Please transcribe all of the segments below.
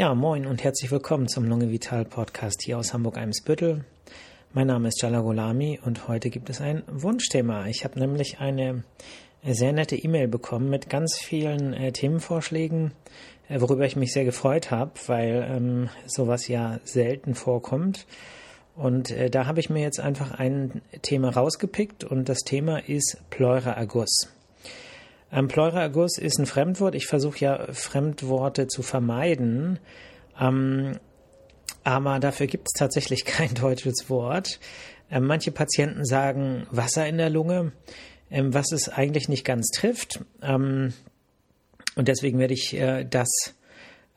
Ja, moin und herzlich willkommen zum Lunge Vital Podcast hier aus Hamburg-Eimsbüttel. Mein Name ist Jala Golami und heute gibt es ein Wunschthema. Ich habe nämlich eine sehr nette E-Mail bekommen mit ganz vielen äh, Themenvorschlägen, äh, worüber ich mich sehr gefreut habe, weil ähm, sowas ja selten vorkommt. Und äh, da habe ich mir jetzt einfach ein Thema rausgepickt und das Thema ist Pleuraerguss. Ähm, Pleuraerguss ist ein Fremdwort. Ich versuche ja Fremdworte zu vermeiden. Ähm, aber dafür gibt es tatsächlich kein deutsches Wort. Ähm, manche Patienten sagen Wasser in der Lunge, ähm, was es eigentlich nicht ganz trifft. Ähm, und deswegen werde ich äh, das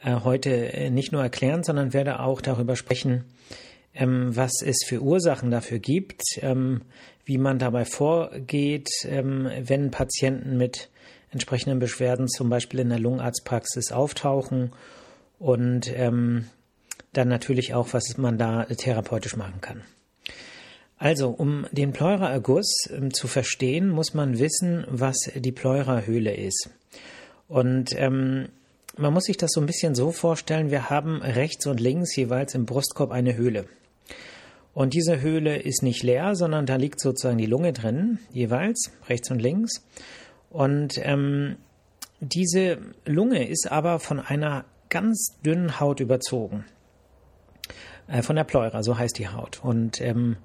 äh, heute äh, nicht nur erklären, sondern werde auch darüber sprechen, ähm, was es für Ursachen dafür gibt, wie man dabei vorgeht, wenn Patienten mit entsprechenden Beschwerden zum Beispiel in der Lungenarztpraxis auftauchen und ähm, dann natürlich auch, was man da therapeutisch machen kann. Also, um den Pleuraerguss ähm, zu verstehen, muss man wissen, was die Pleurahöhle ist. Und ähm, man muss sich das so ein bisschen so vorstellen, wir haben rechts und links jeweils im Brustkorb eine Höhle. Und diese Höhle ist nicht leer, sondern da liegt sozusagen die Lunge drin, jeweils, rechts und links. Und ähm, diese Lunge ist aber von einer ganz dünnen Haut überzogen. Äh, von der Pleura, so heißt die Haut. Und ähm,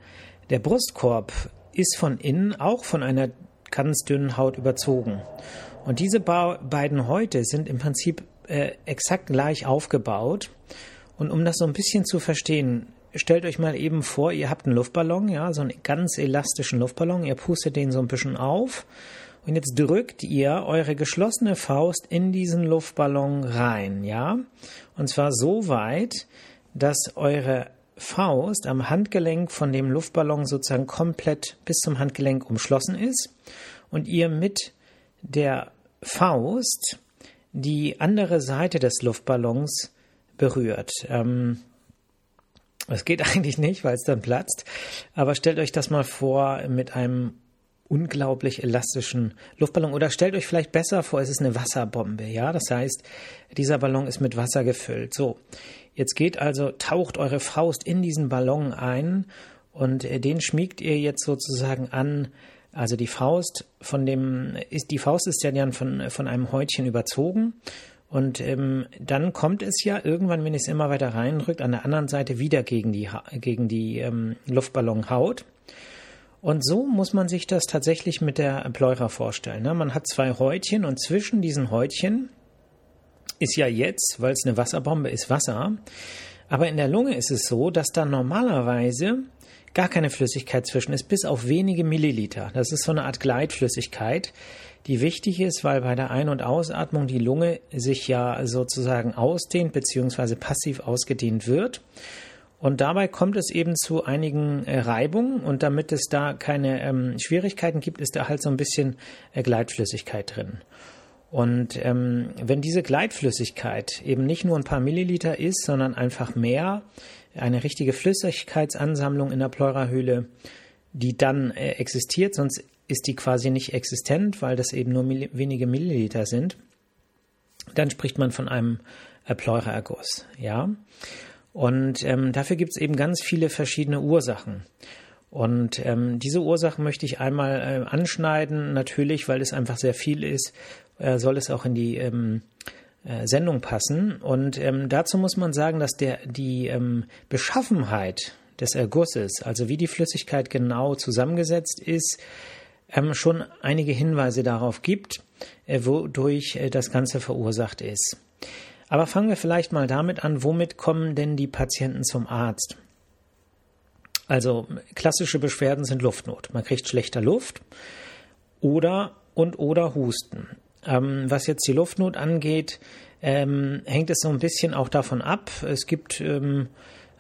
der Brustkorb ist von innen auch von einer ganz dünnen Haut überzogen. Und diese beiden Häute sind im Prinzip äh, exakt gleich aufgebaut. Und um das so ein bisschen zu verstehen, stellt euch mal eben vor, ihr habt einen Luftballon, ja, so einen ganz elastischen Luftballon, ihr pustet den so ein bisschen auf und jetzt drückt ihr eure geschlossene Faust in diesen Luftballon rein, ja? Und zwar so weit, dass eure Faust am Handgelenk von dem Luftballon sozusagen komplett bis zum Handgelenk umschlossen ist und ihr mit der Faust die andere Seite des Luftballons berührt. Ähm, das geht eigentlich nicht, weil es dann platzt. Aber stellt euch das mal vor mit einem unglaublich elastischen Luftballon. Oder stellt euch vielleicht besser vor, es ist eine Wasserbombe, ja. Das heißt, dieser Ballon ist mit Wasser gefüllt. So. Jetzt geht also, taucht eure Faust in diesen Ballon ein und äh, den schmiegt ihr jetzt sozusagen an, also die Faust von dem, ist, die Faust ist ja dann von, von einem Häutchen überzogen und ähm, dann kommt es ja irgendwann, wenn es immer weiter reindrückt, an der anderen Seite wieder gegen die, gegen die ähm, Luftballonhaut. Und so muss man sich das tatsächlich mit der Pleura vorstellen. Ne? Man hat zwei Häutchen und zwischen diesen Häutchen ist ja jetzt, weil es eine Wasserbombe ist, Wasser. Aber in der Lunge ist es so, dass da normalerweise gar keine Flüssigkeit zwischen ist, bis auf wenige Milliliter. Das ist so eine Art Gleitflüssigkeit, die wichtig ist, weil bei der Ein- und Ausatmung die Lunge sich ja sozusagen ausdehnt bzw. passiv ausgedehnt wird. Und dabei kommt es eben zu einigen äh, Reibungen und damit es da keine ähm, Schwierigkeiten gibt, ist da halt so ein bisschen äh, Gleitflüssigkeit drin. Und ähm, wenn diese Gleitflüssigkeit eben nicht nur ein paar Milliliter ist, sondern einfach mehr, eine richtige Flüssigkeitsansammlung in der Pleurahöhle, die dann äh, existiert, sonst ist die quasi nicht existent, weil das eben nur milli wenige Milliliter sind, dann spricht man von einem äh, Pleuraerguss, ja. Und ähm, dafür gibt es eben ganz viele verschiedene Ursachen. Und ähm, diese Ursachen möchte ich einmal äh, anschneiden, natürlich, weil es einfach sehr viel ist, äh, soll es auch in die ähm, äh, Sendung passen. Und ähm, dazu muss man sagen, dass der, die ähm, Beschaffenheit des Ergusses, also wie die Flüssigkeit genau zusammengesetzt ist, ähm, schon einige Hinweise darauf gibt, äh, wodurch äh, das Ganze verursacht ist. Aber fangen wir vielleicht mal damit an, womit kommen denn die Patienten zum Arzt? Also klassische Beschwerden sind Luftnot. Man kriegt schlechter Luft oder und oder Husten. Ähm, was jetzt die Luftnot angeht, ähm, hängt es so ein bisschen auch davon ab. Es gibt ähm,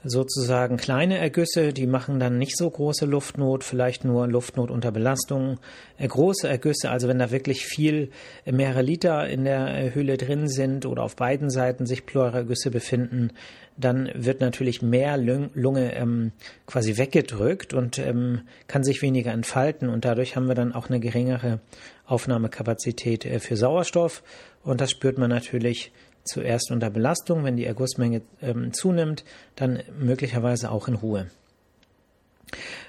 sozusagen kleine Ergüsse, die machen dann nicht so große Luftnot, vielleicht nur Luftnot unter Belastung. Äh, große Ergüsse, also wenn da wirklich viel, äh, mehrere Liter in der äh, Hülle drin sind oder auf beiden Seiten sich Pleuraergüsse befinden, dann wird natürlich mehr Lunge ähm, quasi weggedrückt und ähm, kann sich weniger entfalten und dadurch haben wir dann auch eine geringere Aufnahmekapazität äh, für Sauerstoff und das spürt man natürlich zuerst unter Belastung, wenn die Ergussmenge ähm, zunimmt, dann möglicherweise auch in Ruhe.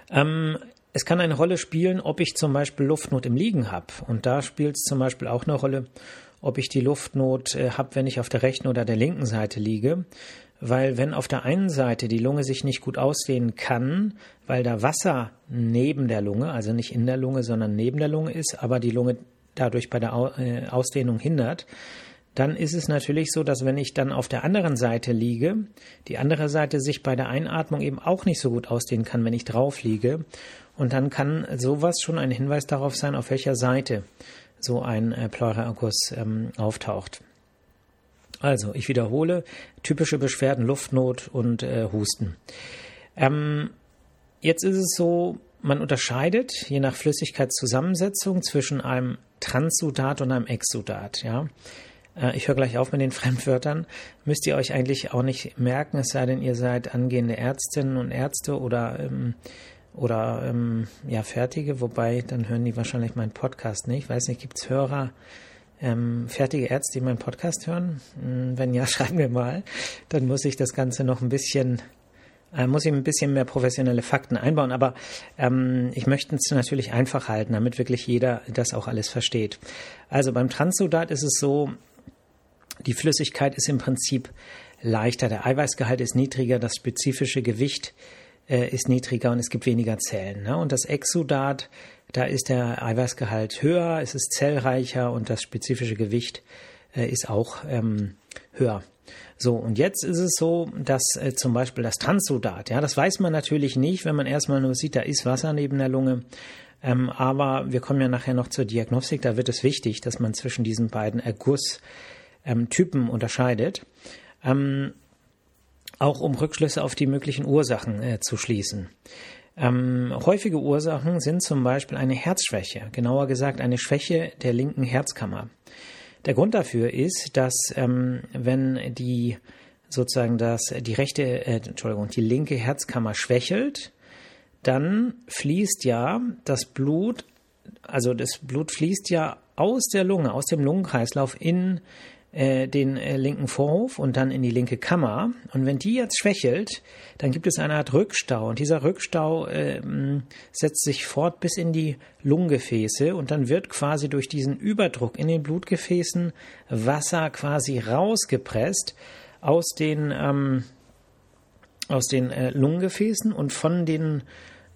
Ähm, es kann eine Rolle spielen, ob ich zum Beispiel Luftnot im Liegen habe. Und da spielt es zum Beispiel auch eine Rolle, ob ich die Luftnot äh, habe, wenn ich auf der rechten oder der linken Seite liege. Weil wenn auf der einen Seite die Lunge sich nicht gut ausdehnen kann, weil da Wasser neben der Lunge, also nicht in der Lunge, sondern neben der Lunge ist, aber die Lunge dadurch bei der äh, Ausdehnung hindert, dann ist es natürlich so, dass wenn ich dann auf der anderen Seite liege, die andere Seite sich bei der Einatmung eben auch nicht so gut ausdehnen kann, wenn ich drauf liege. Und dann kann sowas schon ein Hinweis darauf sein, auf welcher Seite so ein äh, Pleuraerguss ähm, auftaucht. Also, ich wiederhole, typische Beschwerden, Luftnot und äh, Husten. Ähm, jetzt ist es so, man unterscheidet je nach Flüssigkeitszusammensetzung zwischen einem Transsudat und einem Exsudat. Ja? Äh, ich höre gleich auf mit den Fremdwörtern. Müsst ihr euch eigentlich auch nicht merken, es sei denn, ihr seid angehende Ärztinnen und Ärzte oder ähm, oder ähm, ja fertige, wobei dann hören die wahrscheinlich meinen Podcast nicht. Ich weiß nicht, gibt es Hörer, ähm, fertige Ärzte, die meinen Podcast hören? Hm, wenn ja, schreiben wir mal. Dann muss ich das Ganze noch ein bisschen äh, muss ich ein bisschen mehr professionelle Fakten einbauen, aber ähm, ich möchte es natürlich einfach halten, damit wirklich jeder das auch alles versteht. Also beim Transsudat ist es so, die Flüssigkeit ist im Prinzip leichter, der Eiweißgehalt ist niedriger, das spezifische Gewicht äh, ist niedriger und es gibt weniger Zellen. Ne? Und das Exudat, da ist der Eiweißgehalt höher, es ist zellreicher und das spezifische Gewicht äh, ist auch ähm, höher. So, und jetzt ist es so, dass äh, zum Beispiel das Transsudat, ja, das weiß man natürlich nicht, wenn man erstmal nur sieht, da ist Wasser neben der Lunge. Ähm, aber wir kommen ja nachher noch zur Diagnostik, da wird es wichtig, dass man zwischen diesen beiden Ergusstypen ähm, unterscheidet. Ähm, auch um Rückschlüsse auf die möglichen Ursachen äh, zu schließen. Ähm, häufige Ursachen sind zum Beispiel eine Herzschwäche, genauer gesagt eine Schwäche der linken Herzkammer. Der Grund dafür ist, dass ähm, wenn die sozusagen das die rechte äh, Entschuldigung die linke Herzkammer schwächelt, dann fließt ja das Blut, also das Blut fließt ja aus der Lunge, aus dem Lungenkreislauf in äh, den äh, linken Vorhof und dann in die linke Kammer. Und wenn die jetzt schwächelt, dann gibt es eine Art Rückstau. Und dieser Rückstau äh, setzt sich fort bis in die Lungengefäße und dann wird quasi durch diesen Überdruck in den Blutgefäßen Wasser quasi rausgepresst aus den, ähm, aus den äh, Lungengefäßen und von den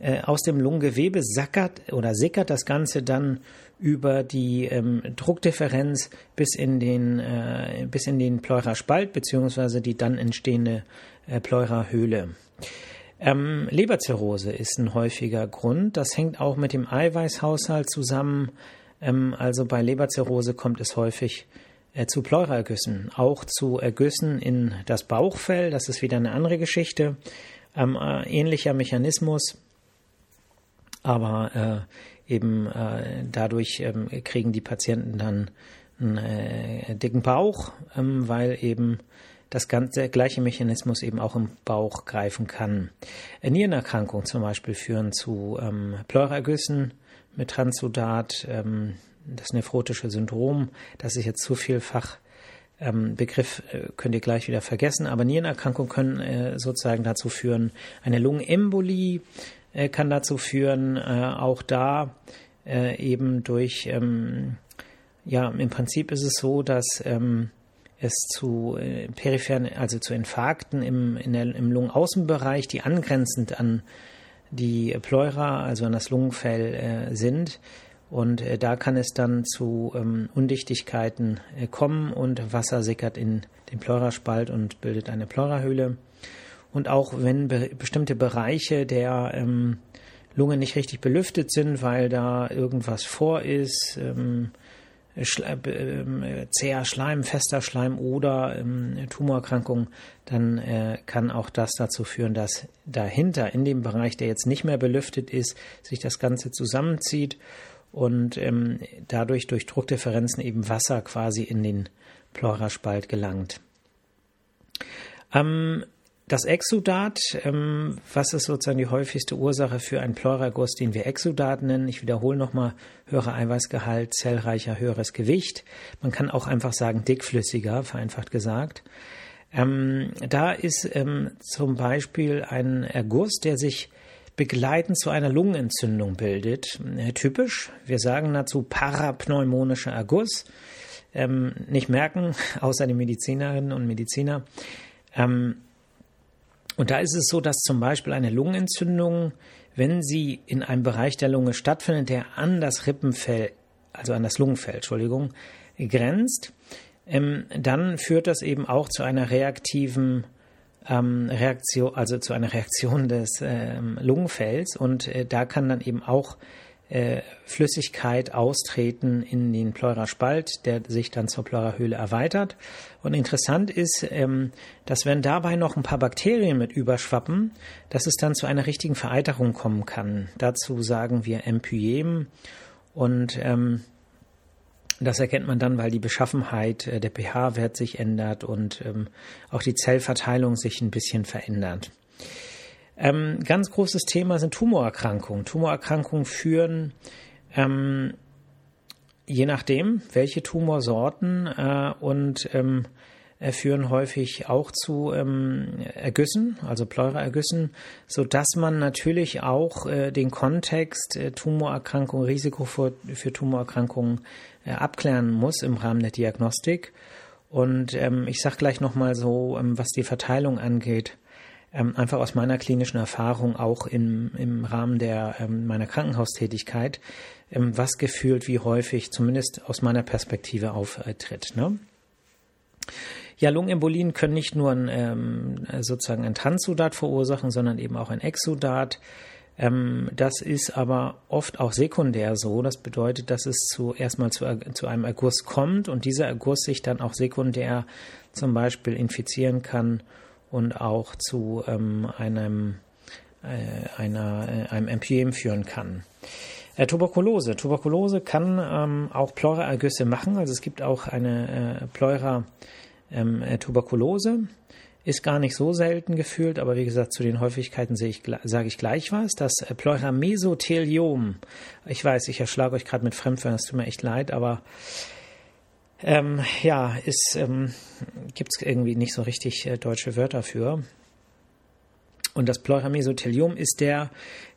äh, aus dem Lungengewebe sackert oder sickert das Ganze dann über die ähm, Druckdifferenz bis in den, äh, bis in den Pleuraspalt beziehungsweise die dann entstehende äh, Pleurahöhle. Ähm, Leberzirrhose ist ein häufiger Grund. Das hängt auch mit dem Eiweißhaushalt zusammen. Ähm, also bei Leberzirrhose kommt es häufig äh, zu Pleuraergüssen, auch zu Ergüssen in das Bauchfell. Das ist wieder eine andere Geschichte. Ähm, äh, ähnlicher Mechanismus, aber äh, eben äh, dadurch ähm, kriegen die Patienten dann einen äh, dicken Bauch, ähm, weil eben das ganze der gleiche Mechanismus eben auch im Bauch greifen kann. Äh, Nierenerkrankungen zum Beispiel führen zu ähm, Pleuraergüssen mit Transsudat, ähm, das nephrotische Syndrom, das ist jetzt zu vielfach ähm, Begriff äh, könnt ihr gleich wieder vergessen, aber Nierenerkrankungen können äh, sozusagen dazu führen, eine Lungenembolie, äh, kann dazu führen, äh, auch da äh, eben durch, ähm, ja, im Prinzip ist es so, dass ähm, es zu äh, peripheren, also zu Infarkten im, in der, im Lungenaußenbereich, die angrenzend an die Pleura, also an das Lungenfell äh, sind. Und äh, da kann es dann zu ähm, Undichtigkeiten äh, kommen und Wasser sickert in den Pleuraspalt und bildet eine Pleurahöhle. Und auch wenn be bestimmte Bereiche der ähm, Lunge nicht richtig belüftet sind, weil da irgendwas vor ist, ähm, Schleim, äh, zäher Schleim, fester Schleim oder ähm, Tumorerkrankung, dann äh, kann auch das dazu führen, dass dahinter in dem Bereich, der jetzt nicht mehr belüftet ist, sich das Ganze zusammenzieht und ähm, dadurch durch Druckdifferenzen eben Wasser quasi in den Pleuraspalt gelangt. Ähm, das Exudat, ähm, was ist sozusagen die häufigste Ursache für einen Pleuraguss, den wir Exudat nennen? Ich wiederhole nochmal, höherer Eiweißgehalt, zellreicher, höheres Gewicht. Man kann auch einfach sagen dickflüssiger, vereinfacht gesagt. Ähm, da ist ähm, zum Beispiel ein Erguss, der sich begleitend zu einer Lungenentzündung bildet. Äh, typisch, wir sagen dazu parapneumonischer Erguss. Ähm, nicht merken, außer die Medizinerinnen und Mediziner. Ähm, und da ist es so, dass zum Beispiel eine Lungenentzündung, wenn sie in einem Bereich der Lunge stattfindet, der an das Rippenfell, also an das Lungenfell, Entschuldigung, grenzt, ähm, dann führt das eben auch zu einer reaktiven ähm, Reaktion, also zu einer Reaktion des ähm, Lungenfells. Und äh, da kann dann eben auch äh, Flüssigkeit austreten in den Pleuraspalt, der sich dann zur Pleurahöhle erweitert. Und interessant ist, ähm, dass wenn dabei noch ein paar Bakterien mit überschwappen, dass es dann zu einer richtigen Vereiterung kommen kann. Dazu sagen wir Empyem und ähm, das erkennt man dann, weil die Beschaffenheit, äh, der pH-Wert sich ändert und ähm, auch die Zellverteilung sich ein bisschen verändert. Ähm, ganz großes Thema sind Tumorerkrankungen. Tumorerkrankungen führen ähm, je nachdem, welche Tumorsorten äh, und ähm, führen häufig auch zu ähm, Ergüssen, also Pleuraergüssen, so dass man natürlich auch äh, den Kontext äh, Tumorerkrankung, Risiko für, für Tumorerkrankungen äh, abklären muss im Rahmen der Diagnostik. Und ähm, ich sage gleich nochmal so, ähm, was die Verteilung angeht, ähm, einfach aus meiner klinischen Erfahrung auch im, im Rahmen der ähm, meiner Krankenhaustätigkeit, ähm, was gefühlt wie häufig, zumindest aus meiner Perspektive, auftritt. Ne? Ja, Lungenembolien können nicht nur ein, ähm, sozusagen ein Transsudat verursachen, sondern eben auch ein Exudat. Ähm, das ist aber oft auch sekundär so. Das bedeutet, dass es zu, erstmal zu, zu einem Erguss kommt und dieser Erguss sich dann auch sekundär zum Beispiel infizieren kann und auch zu ähm, einem, äh, einer, äh, einem MPM führen kann. Äh, Tuberkulose. Tuberkulose kann ähm, auch Pleuraergüsse machen. Also es gibt auch eine äh, Pleura ähm, äh, ist gar nicht so selten gefühlt, aber wie gesagt, zu den Häufigkeiten ich, sage ich gleich was. Das äh, Pleuramesotheliom. Ich weiß, ich erschlage euch gerade mit Fremdwörtern, es tut mir echt leid, aber ähm, ja, ist ähm, gibt es irgendwie nicht so richtig äh, deutsche Wörter für. Und das Pleuramesotheliom ist der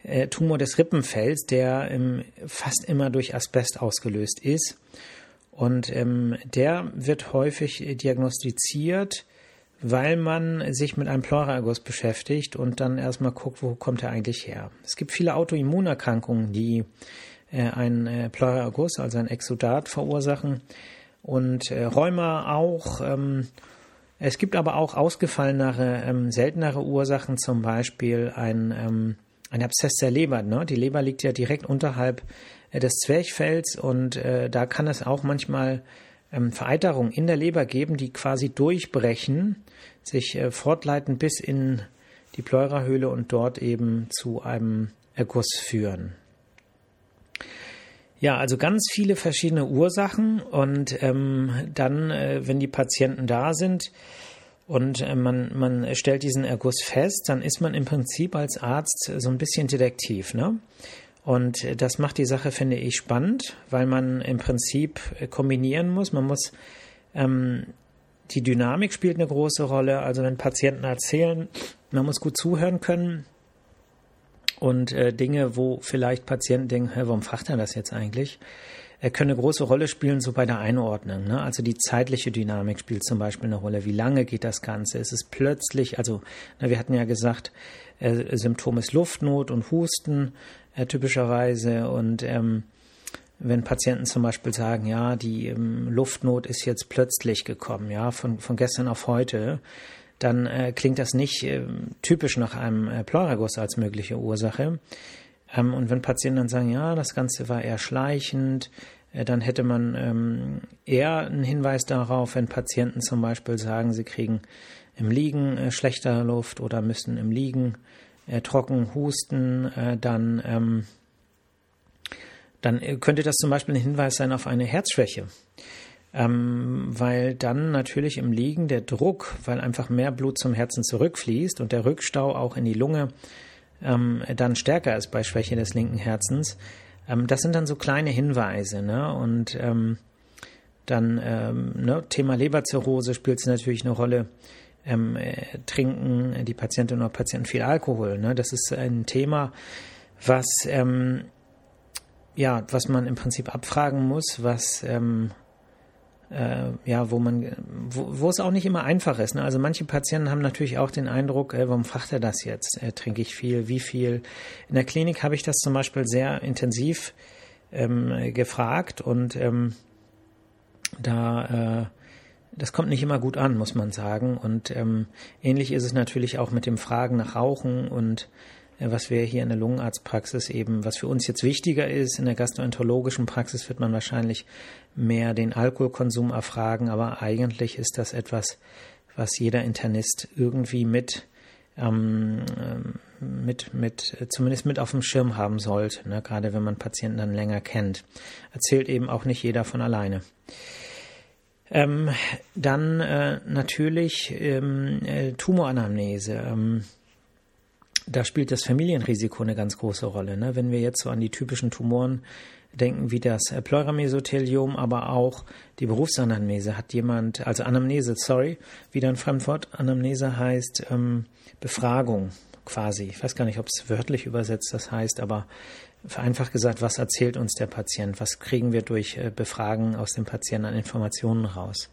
äh, Tumor des Rippenfells, der ähm, fast immer durch Asbest ausgelöst ist. Und ähm, der wird häufig diagnostiziert, weil man sich mit einem Pleuraerguss beschäftigt und dann erstmal guckt, wo kommt er eigentlich her. Es gibt viele Autoimmunerkrankungen, die äh, einen äh, Pleuraerguss, also ein Exudat, verursachen und äh, Rheuma auch. Ähm, es gibt aber auch ausgefallenere, ähm, seltenere Ursachen, zum Beispiel ein, ähm, ein Abszess der Leber. Ne? Die Leber liegt ja direkt unterhalb äh, des Zwerchfells und äh, da kann es auch manchmal ähm, Vereiterungen in der Leber geben, die quasi durchbrechen, sich äh, fortleiten bis in die Pleurahöhle und dort eben zu einem Erguss führen. Ja, also ganz viele verschiedene Ursachen und ähm, dann, äh, wenn die Patienten da sind und äh, man, man stellt diesen Erguss fest, dann ist man im Prinzip als Arzt so ein bisschen Detektiv. Ne? Und das macht die Sache, finde ich, spannend, weil man im Prinzip kombinieren muss. Man muss, ähm, die Dynamik spielt eine große Rolle. Also wenn Patienten erzählen, man muss gut zuhören können. Und äh, Dinge, wo vielleicht Patienten denken, hey, warum fragt er das jetzt eigentlich? Er können eine große Rolle spielen, so bei der Einordnung. Ne? Also die zeitliche Dynamik spielt zum Beispiel eine Rolle. Wie lange geht das Ganze? Ist es plötzlich, also na, wir hatten ja gesagt, äh, Symptom ist Luftnot und Husten äh, typischerweise. Und ähm, wenn Patienten zum Beispiel sagen, ja, die ähm, Luftnot ist jetzt plötzlich gekommen, ja, von, von gestern auf heute, dann äh, klingt das nicht äh, typisch nach einem äh, Pleuraguss als mögliche Ursache. Ähm, und wenn Patienten dann sagen, ja, das Ganze war eher schleichend, äh, dann hätte man ähm, eher einen Hinweis darauf, wenn Patienten zum Beispiel sagen, sie kriegen im Liegen äh, schlechter Luft oder müssen im Liegen äh, trocken husten, dann, ähm, dann könnte das zum Beispiel ein Hinweis sein auf eine Herzschwäche. Ähm, weil dann natürlich im Liegen der Druck, weil einfach mehr Blut zum Herzen zurückfließt und der Rückstau auch in die Lunge ähm, dann stärker ist bei Schwäche des linken Herzens. Ähm, das sind dann so kleine Hinweise, ne? Und ähm, dann ähm, ne, Thema Leberzirrhose spielt natürlich eine Rolle. Ähm, äh, trinken die Patientinnen oder Patienten viel Alkohol. Ne? Das ist ein Thema, was ähm, ja, was man im Prinzip abfragen muss, was ähm, äh, ja, wo man, wo, es auch nicht immer einfach ist. Ne? Also manche Patienten haben natürlich auch den Eindruck, äh, warum fragt er das jetzt? Äh, trinke ich viel? Wie viel? In der Klinik habe ich das zum Beispiel sehr intensiv ähm, gefragt und ähm, da äh, das kommt nicht immer gut an, muss man sagen. Und ähm, ähnlich ist es natürlich auch mit dem Fragen nach Rauchen und was wir hier in der Lungenarztpraxis eben, was für uns jetzt wichtiger ist, in der gastroenterologischen Praxis wird man wahrscheinlich mehr den Alkoholkonsum erfragen, aber eigentlich ist das etwas, was jeder Internist irgendwie mit ähm, mit, mit, zumindest mit auf dem Schirm haben sollte, ne? gerade wenn man Patienten dann länger kennt. Erzählt eben auch nicht jeder von alleine. Ähm, dann äh, natürlich ähm, äh, Tumoranamnese. Ähm, da spielt das Familienrisiko eine ganz große Rolle. Ne? Wenn wir jetzt so an die typischen Tumoren denken, wie das Pleuramesothelium, aber auch die Berufsanamnese. Hat jemand, also Anamnese, sorry, wieder ein Fremdwort. Anamnese heißt ähm, Befragung quasi. Ich weiß gar nicht, ob es wörtlich übersetzt das heißt, aber vereinfacht gesagt, was erzählt uns der Patient? Was kriegen wir durch äh, Befragen aus dem Patienten an Informationen raus?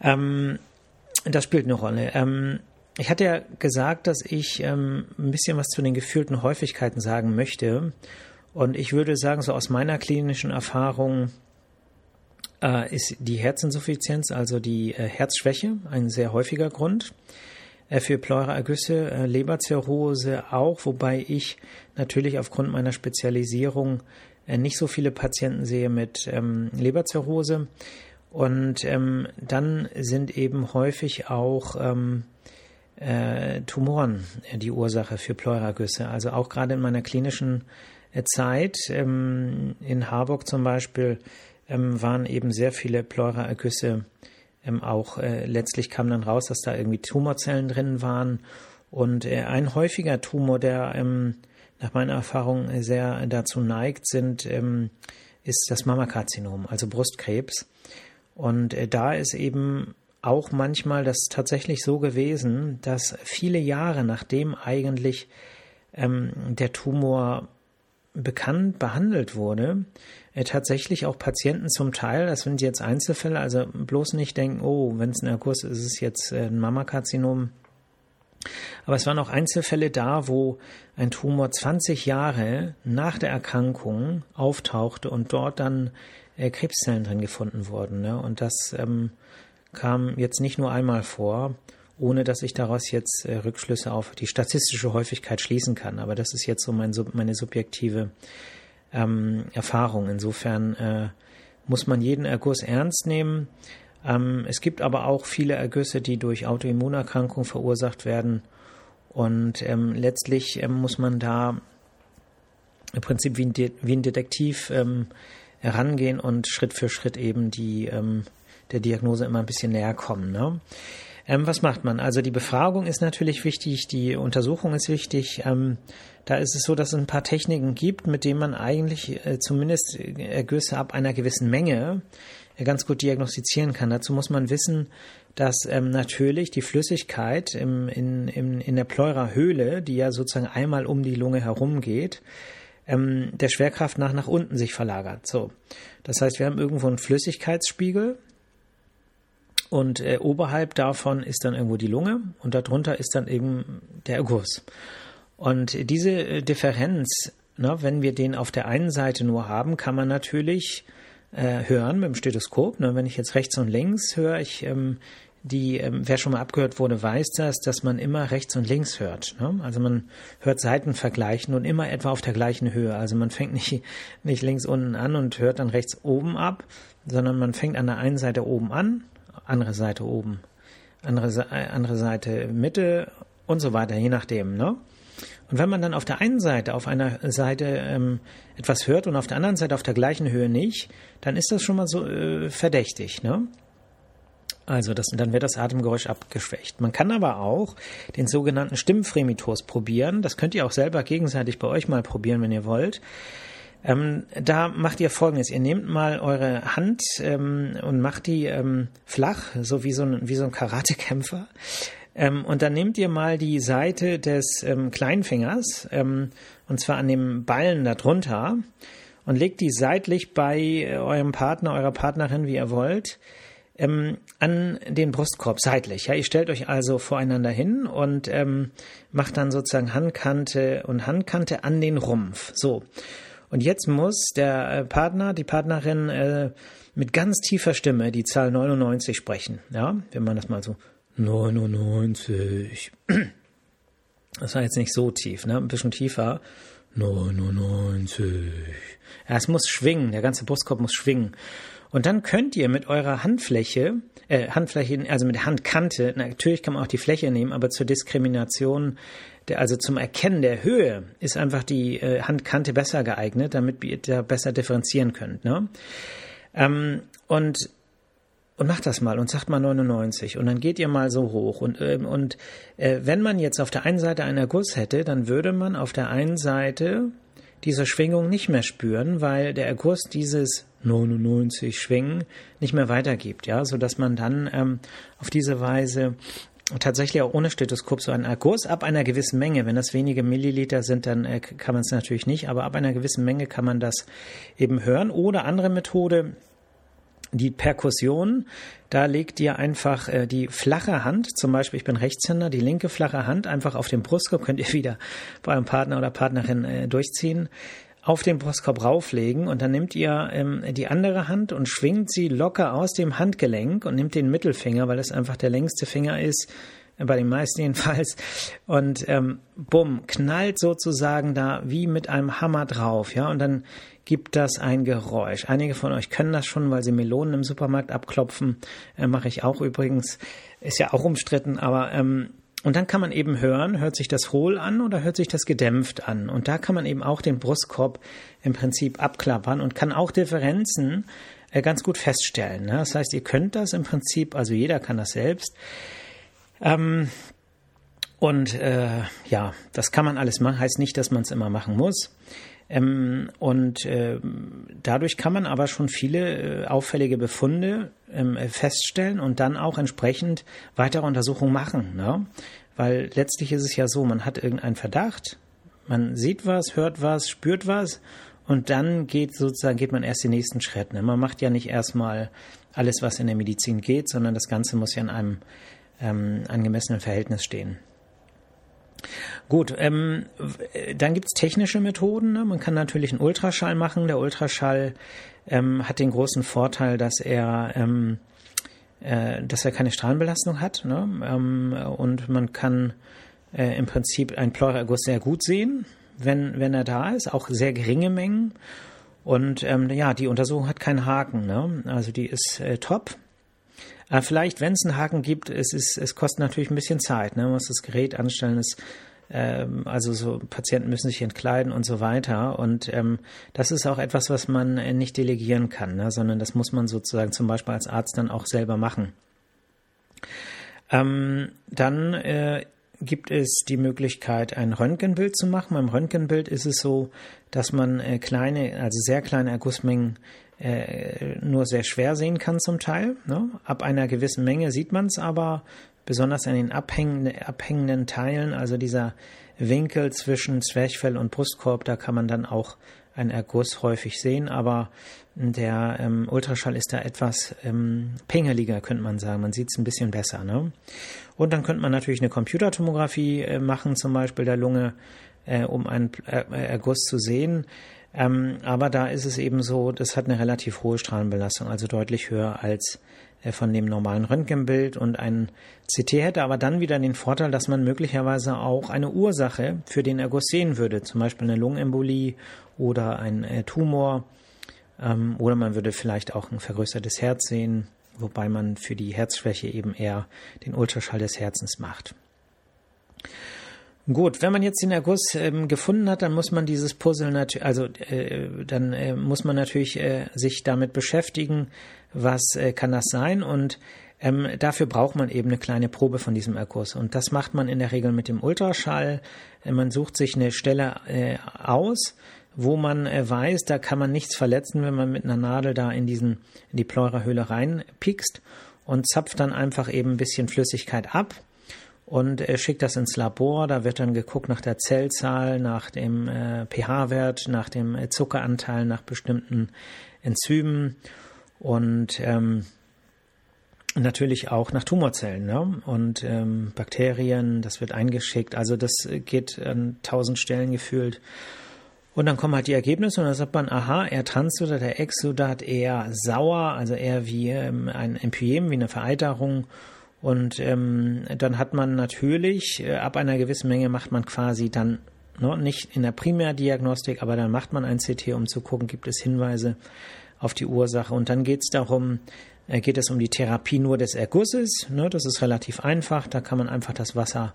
Ähm, das spielt eine Rolle. Ähm, ich hatte ja gesagt, dass ich ähm, ein bisschen was zu den gefühlten Häufigkeiten sagen möchte. Und ich würde sagen, so aus meiner klinischen Erfahrung äh, ist die Herzinsuffizienz, also die äh, Herzschwäche, ein sehr häufiger Grund. Äh, für Pleuraergüsse, äh, Leberzirrhose auch, wobei ich natürlich aufgrund meiner Spezialisierung äh, nicht so viele Patienten sehe mit ähm, Leberzirrhose. Und ähm, dann sind eben häufig auch ähm, äh, Tumoren die Ursache für Pleuragüsse. Also auch gerade in meiner klinischen äh, Zeit ähm, in Harburg zum Beispiel ähm, waren eben sehr viele Pleuraergüsse ähm, auch äh, letztlich kam dann raus, dass da irgendwie Tumorzellen drin waren und äh, ein häufiger Tumor, der ähm, nach meiner Erfahrung sehr dazu neigt, sind ähm, ist das Mammakarzinom, also Brustkrebs. Und äh, da ist eben auch manchmal das tatsächlich so gewesen, dass viele Jahre nachdem eigentlich ähm, der Tumor bekannt behandelt wurde, äh, tatsächlich auch Patienten zum Teil, das sind jetzt Einzelfälle, also bloß nicht denken, oh, wenn es ein Erkurs ist, ist es jetzt äh, ein Mammakarzinom. Aber es waren auch Einzelfälle da, wo ein Tumor 20 Jahre nach der Erkrankung auftauchte und dort dann äh, Krebszellen drin gefunden wurden. Ne? Und das ähm, kam jetzt nicht nur einmal vor, ohne dass ich daraus jetzt äh, Rückschlüsse auf die statistische Häufigkeit schließen kann. Aber das ist jetzt so mein, meine subjektive ähm, Erfahrung. Insofern äh, muss man jeden Erguss ernst nehmen. Ähm, es gibt aber auch viele Ergüsse, die durch Autoimmunerkrankungen verursacht werden. Und ähm, letztlich ähm, muss man da im Prinzip wie ein, De wie ein Detektiv ähm, herangehen und Schritt für Schritt eben die ähm, der Diagnose immer ein bisschen näher kommen. Ne? Ähm, was macht man? Also die Befragung ist natürlich wichtig, die Untersuchung ist wichtig. Ähm, da ist es so, dass es ein paar Techniken gibt, mit denen man eigentlich äh, zumindest Ergüsse ab einer gewissen Menge äh, ganz gut diagnostizieren kann. Dazu muss man wissen, dass ähm, natürlich die Flüssigkeit im, in, in, in der Pleurahöhle, die ja sozusagen einmal um die Lunge herum geht, ähm, der Schwerkraft nach nach unten sich verlagert. So, das heißt, wir haben irgendwo einen Flüssigkeitsspiegel, und äh, oberhalb davon ist dann irgendwo die Lunge und darunter ist dann eben der Erguss. Und diese äh, Differenz, ne, wenn wir den auf der einen Seite nur haben, kann man natürlich äh, hören mit dem Stethoskop. Ne, wenn ich jetzt rechts und links höre, ich ähm, die, ähm, wer schon mal abgehört wurde, weiß das, dass man immer rechts und links hört. Ne? Also man hört Seiten vergleichen und immer etwa auf der gleichen Höhe. Also man fängt nicht, nicht links unten an und hört dann rechts oben ab, sondern man fängt an der einen Seite oben an andere Seite oben, andere, andere Seite Mitte und so weiter, je nachdem. Ne? Und wenn man dann auf der einen Seite, auf einer Seite ähm, etwas hört und auf der anderen Seite auf der gleichen Höhe nicht, dann ist das schon mal so äh, verdächtig. Ne? Also das, dann wird das Atemgeräusch abgeschwächt. Man kann aber auch den sogenannten Stimmfremitos probieren. Das könnt ihr auch selber gegenseitig bei euch mal probieren, wenn ihr wollt. Ähm, da macht ihr folgendes. Ihr nehmt mal eure Hand ähm, und macht die ähm, flach, so wie so ein, wie so ein Karatekämpfer. Ähm, und dann nehmt ihr mal die Seite des ähm, Kleinfingers, ähm, und zwar an dem Ballen darunter, und legt die seitlich bei äh, eurem Partner, eurer Partnerin, wie ihr wollt, ähm, an den Brustkorb seitlich. Ja, ihr stellt euch also voreinander hin und ähm, macht dann sozusagen Handkante und Handkante an den Rumpf. So. Und jetzt muss der äh, Partner, die Partnerin äh, mit ganz tiefer Stimme die Zahl 99 sprechen. Ja, wenn man das mal so 99. Das war jetzt nicht so tief, ne? Ein bisschen tiefer. 99. Ja, es muss schwingen, der ganze Brustkorb muss schwingen. Und dann könnt ihr mit eurer Handfläche, äh, Handfläche, also mit der Handkante, natürlich kann man auch die Fläche nehmen, aber zur Diskrimination der, also zum Erkennen der Höhe ist einfach die äh, Handkante besser geeignet, damit ihr da besser differenzieren könnt. Ne? Ähm, und und macht das mal und sagt mal 99 und dann geht ihr mal so hoch und ähm, und äh, wenn man jetzt auf der einen Seite einen Erguss hätte, dann würde man auf der einen Seite diese Schwingung nicht mehr spüren, weil der Erguss dieses 99 Schwingen nicht mehr weitergibt, ja, so dass man dann ähm, auf diese Weise tatsächlich auch ohne Stethoskop so ein Akkus ab einer gewissen Menge. Wenn das wenige Milliliter sind, dann äh, kann man es natürlich nicht, aber ab einer gewissen Menge kann man das eben hören. Oder andere Methode, die Perkussion, da legt ihr einfach äh, die flache Hand, zum Beispiel ich bin Rechtshänder, die linke flache Hand einfach auf den Brustkorb, könnt ihr wieder bei eurem Partner oder Partnerin äh, durchziehen auf den Brustkorb rauflegen und dann nimmt ihr ähm, die andere Hand und schwingt sie locker aus dem Handgelenk und nimmt den Mittelfinger, weil das einfach der längste Finger ist, äh, bei den meisten jedenfalls, und ähm, bumm, knallt sozusagen da wie mit einem Hammer drauf, ja, und dann gibt das ein Geräusch. Einige von euch können das schon, weil sie Melonen im Supermarkt abklopfen, äh, mache ich auch übrigens, ist ja auch umstritten, aber ähm, und dann kann man eben hören, hört sich das hohl an oder hört sich das gedämpft an. Und da kann man eben auch den Brustkorb im Prinzip abklappern und kann auch Differenzen äh, ganz gut feststellen. Ne? Das heißt, ihr könnt das im Prinzip, also jeder kann das selbst. Ähm, und äh, ja, das kann man alles machen, heißt nicht, dass man es immer machen muss. Ähm, und äh, dadurch kann man aber schon viele äh, auffällige Befunde ähm, feststellen und dann auch entsprechend weitere Untersuchungen machen. Ne? Weil letztlich ist es ja so, man hat irgendeinen Verdacht, man sieht was, hört was, spürt was und dann geht sozusagen geht man erst den nächsten Schritt. Ne? Man macht ja nicht erstmal alles, was in der Medizin geht, sondern das Ganze muss ja in einem ähm, angemessenen Verhältnis stehen. Gut, ähm, dann gibt's technische Methoden. Ne? Man kann natürlich einen Ultraschall machen. Der Ultraschall ähm, hat den großen Vorteil, dass er ähm, äh, dass er keine Strahlenbelastung hat. Ne? Ähm, und man kann äh, im Prinzip einen Pleuraerguss sehr gut sehen, wenn, wenn er da ist, auch sehr geringe Mengen. Und ähm, ja, die Untersuchung hat keinen Haken. Ne? Also die ist äh, top. Aber vielleicht, wenn es einen Haken gibt, es, ist, es kostet natürlich ein bisschen Zeit. Ne? Man muss das Gerät anstellen, es ähm, also so Patienten müssen sich entkleiden und so weiter. Und ähm, das ist auch etwas, was man äh, nicht delegieren kann, ne? sondern das muss man sozusagen zum Beispiel als Arzt dann auch selber machen. Ähm, dann äh, gibt es die Möglichkeit, ein Röntgenbild zu machen. Beim Röntgenbild ist es so, dass man äh, kleine, also sehr kleine Ergussmengen äh, nur sehr schwer sehen kann zum Teil. Ne? Ab einer gewissen Menge sieht man es aber besonders an den abhängenden, abhängenden Teilen, also dieser Winkel zwischen Zwerchfell und Brustkorb, da kann man dann auch einen Erguss häufig sehen, aber der ähm, Ultraschall ist da etwas ähm, pingeliger, könnte man sagen. Man sieht es ein bisschen besser. Ne? Und dann könnte man natürlich eine Computertomographie äh, machen, zum Beispiel der Lunge, äh, um einen äh, Erguss zu sehen. Ähm, aber da ist es eben so, das hat eine relativ hohe Strahlenbelastung, also deutlich höher als äh, von dem normalen Röntgenbild. Und ein CT hätte aber dann wieder den Vorteil, dass man möglicherweise auch eine Ursache für den Erguss sehen würde, zum Beispiel eine Lungenembolie oder ein äh, Tumor. Ähm, oder man würde vielleicht auch ein vergrößertes Herz sehen, wobei man für die Herzschwäche eben eher den Ultraschall des Herzens macht. Gut, wenn man jetzt den Erguss ähm, gefunden hat, dann muss man dieses Puzzle natürlich, also äh, dann äh, muss man natürlich äh, sich damit beschäftigen, was äh, kann das sein? Und ähm, dafür braucht man eben eine kleine Probe von diesem Erguss. Und das macht man in der Regel mit dem Ultraschall. Äh, man sucht sich eine Stelle äh, aus, wo man weiß, da kann man nichts verletzen, wenn man mit einer Nadel da in diesen in die Pleurahöhle reinpiekst und zapft dann einfach eben ein bisschen Flüssigkeit ab und er schickt das ins Labor. Da wird dann geguckt nach der Zellzahl, nach dem äh, pH-Wert, nach dem äh, Zuckeranteil, nach bestimmten Enzymen und ähm, natürlich auch nach Tumorzellen ne? und ähm, Bakterien. Das wird eingeschickt. Also das geht an tausend Stellen gefühlt. Und dann kommen halt die Ergebnisse und dann sagt man, aha, eher Transsudat, der Exudat eher sauer, also eher wie ähm, ein Empyem, wie eine Vereiterung und ähm, dann hat man natürlich, äh, ab einer gewissen Menge macht man quasi dann, ne, nicht in der Primärdiagnostik, aber dann macht man ein CT, um zu gucken, gibt es Hinweise auf die Ursache. Und dann geht es darum, äh, geht es um die Therapie nur des Ergusses. Ne, das ist relativ einfach. Da kann man einfach das Wasser,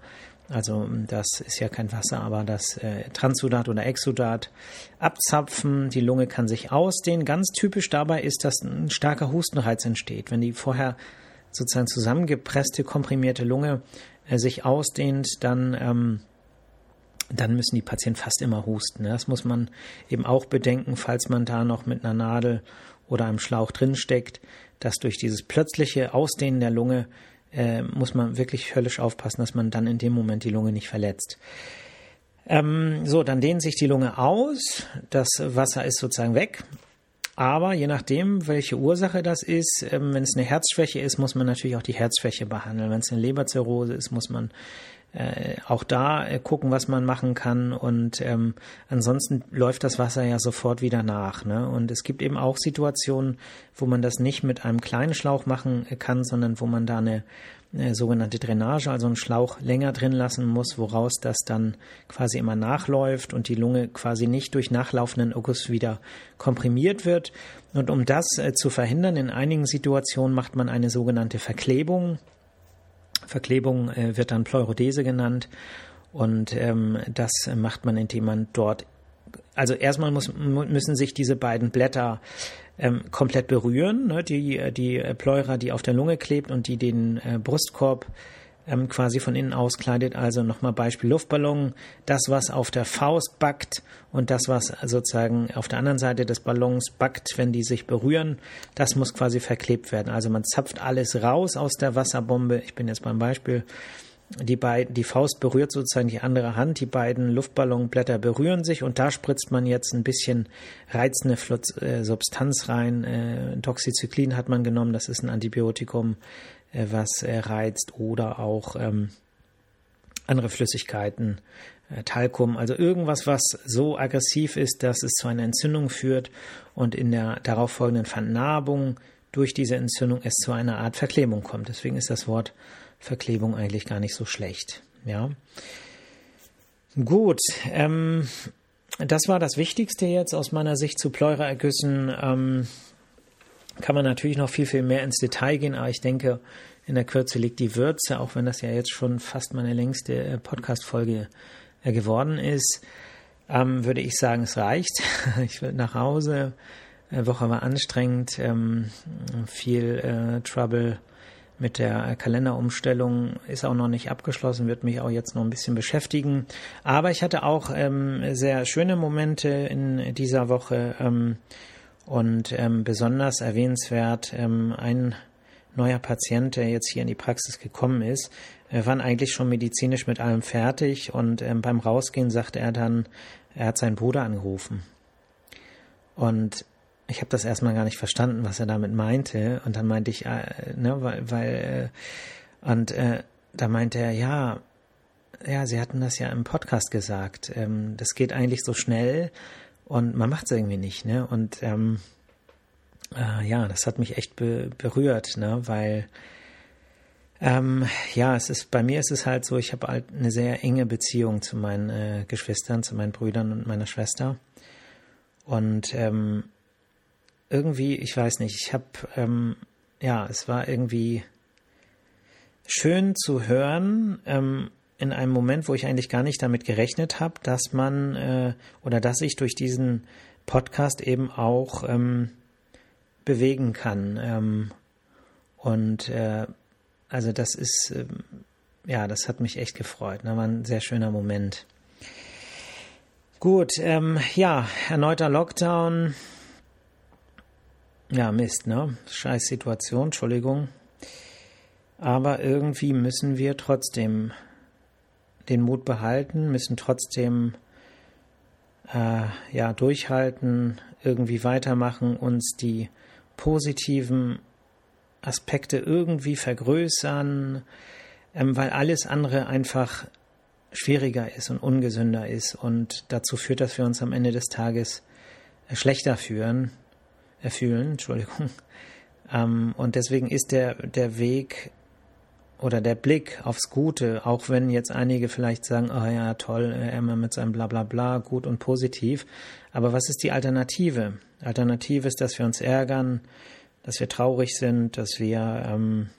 also das ist ja kein Wasser, aber das äh, Transsudat oder Exudat abzapfen. Die Lunge kann sich ausdehnen. Ganz typisch dabei ist, dass ein starker Hustenreiz entsteht. Wenn die vorher sozusagen zusammengepresste, komprimierte Lunge äh, sich ausdehnt, dann, ähm, dann müssen die Patienten fast immer husten. Ne? Das muss man eben auch bedenken, falls man da noch mit einer Nadel oder einem Schlauch drinsteckt, dass durch dieses plötzliche Ausdehnen der Lunge äh, muss man wirklich höllisch aufpassen, dass man dann in dem Moment die Lunge nicht verletzt. Ähm, so, dann dehnt sich die Lunge aus, das Wasser ist sozusagen weg aber je nachdem, welche Ursache das ist, ähm, wenn es eine Herzschwäche ist, muss man natürlich auch die Herzschwäche behandeln. Wenn es eine Leberzirrhose ist, muss man äh, auch da äh, gucken, was man machen kann. Und ähm, ansonsten läuft das Wasser ja sofort wieder nach. Ne? Und es gibt eben auch Situationen, wo man das nicht mit einem kleinen Schlauch machen kann, sondern wo man da eine eine sogenannte Drainage, also einen Schlauch länger drin lassen muss, woraus das dann quasi immer nachläuft und die Lunge quasi nicht durch nachlaufenden Erguss wieder komprimiert wird. Und um das äh, zu verhindern, in einigen Situationen macht man eine sogenannte Verklebung. Verklebung äh, wird dann Pleurodese genannt und ähm, das macht man, indem man dort also erstmal muss, müssen sich diese beiden Blätter ähm, komplett berühren. Ne? Die, die Pleura, die auf der Lunge klebt und die den äh, Brustkorb ähm, quasi von innen auskleidet. Also nochmal Beispiel Luftballon. Das, was auf der Faust backt und das, was sozusagen auf der anderen Seite des Ballons backt, wenn die sich berühren, das muss quasi verklebt werden. Also man zapft alles raus aus der Wasserbombe. Ich bin jetzt beim Beispiel die, beiden, die Faust berührt sozusagen die andere Hand, die beiden Luftballonblätter berühren sich und da spritzt man jetzt ein bisschen reizende Flutz, äh, Substanz rein. Äh, Doxycyclin hat man genommen, das ist ein Antibiotikum, was äh, reizt oder auch ähm, andere Flüssigkeiten, äh, Talkum, also irgendwas, was so aggressiv ist, dass es zu einer Entzündung führt und in der darauffolgenden Vernarbung durch diese Entzündung es zu einer Art Verklebung kommt. Deswegen ist das Wort Verklebung eigentlich gar nicht so schlecht. Ja. Gut, ähm, das war das Wichtigste jetzt aus meiner Sicht zu Pleuraergüssen. Ähm, kann man natürlich noch viel, viel mehr ins Detail gehen, aber ich denke, in der Kürze liegt die Würze, auch wenn das ja jetzt schon fast meine längste äh, Podcast-Folge äh, geworden ist, ähm, würde ich sagen, es reicht. ich will nach Hause. Die Woche war anstrengend, ähm, viel äh, Trouble mit der Kalenderumstellung ist auch noch nicht abgeschlossen, wird mich auch jetzt noch ein bisschen beschäftigen. Aber ich hatte auch ähm, sehr schöne Momente in dieser Woche ähm, und ähm, besonders erwähnenswert ähm, ein neuer Patient, der jetzt hier in die Praxis gekommen ist, wir waren eigentlich schon medizinisch mit allem fertig und ähm, beim Rausgehen sagte er dann, er hat seinen Bruder angerufen. Und ich habe das erstmal gar nicht verstanden, was er damit meinte. Und dann meinte ich, äh, ne, weil, weil äh, und äh, da meinte er, ja, ja, Sie hatten das ja im Podcast gesagt. Ähm, das geht eigentlich so schnell und man macht es irgendwie nicht, ne? Und ähm, äh, ja, das hat mich echt be berührt, ne? Weil ähm, ja, es ist bei mir ist es halt so, ich habe halt eine sehr enge Beziehung zu meinen äh, Geschwistern, zu meinen Brüdern und meiner Schwester. Und ähm, irgendwie, ich weiß nicht, ich habe, ähm, ja, es war irgendwie schön zu hören, ähm, in einem Moment, wo ich eigentlich gar nicht damit gerechnet habe, dass man äh, oder dass ich durch diesen Podcast eben auch ähm, bewegen kann. Ähm, und äh, also das ist, äh, ja, das hat mich echt gefreut. Ne? war ein sehr schöner Moment. Gut, ähm, ja, erneuter Lockdown. Ja, Mist, ne? Scheiß Situation, Entschuldigung. Aber irgendwie müssen wir trotzdem den Mut behalten, müssen trotzdem äh, ja durchhalten, irgendwie weitermachen, uns die positiven Aspekte irgendwie vergrößern, ähm, weil alles andere einfach schwieriger ist und ungesünder ist und dazu führt, dass wir uns am Ende des Tages äh, schlechter fühlen, äh, fühlen, Entschuldigung. Ähm, und deswegen ist der, der Weg oder der Blick aufs Gute, auch wenn jetzt einige vielleicht sagen, oh ja, toll, äh, immer mit seinem Blablabla, gut und positiv. Aber was ist die Alternative? Alternative ist, dass wir uns ärgern, dass wir traurig sind, dass wir ähm,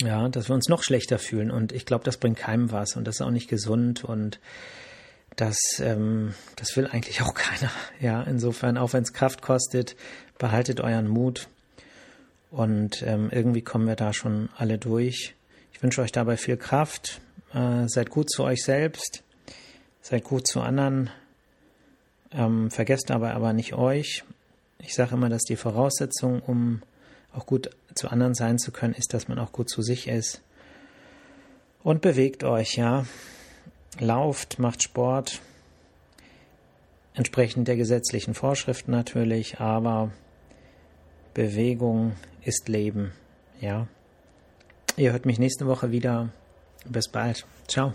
ja, dass wir uns noch schlechter fühlen. Und ich glaube, das bringt keinem was und das ist auch nicht gesund und das, ähm, das will eigentlich auch keiner. Ja, insofern, auch wenn es Kraft kostet, behaltet euren Mut. Und ähm, irgendwie kommen wir da schon alle durch. Ich wünsche euch dabei viel Kraft. Äh, seid gut zu euch selbst. Seid gut zu anderen. Ähm, vergesst dabei aber nicht euch. Ich sage immer, dass die Voraussetzung, um auch gut zu anderen sein zu können, ist, dass man auch gut zu sich ist. Und bewegt euch, ja. Lauft, macht Sport. Entsprechend der gesetzlichen Vorschriften natürlich, aber Bewegung ist Leben, ja. Ihr hört mich nächste Woche wieder. Bis bald. Ciao.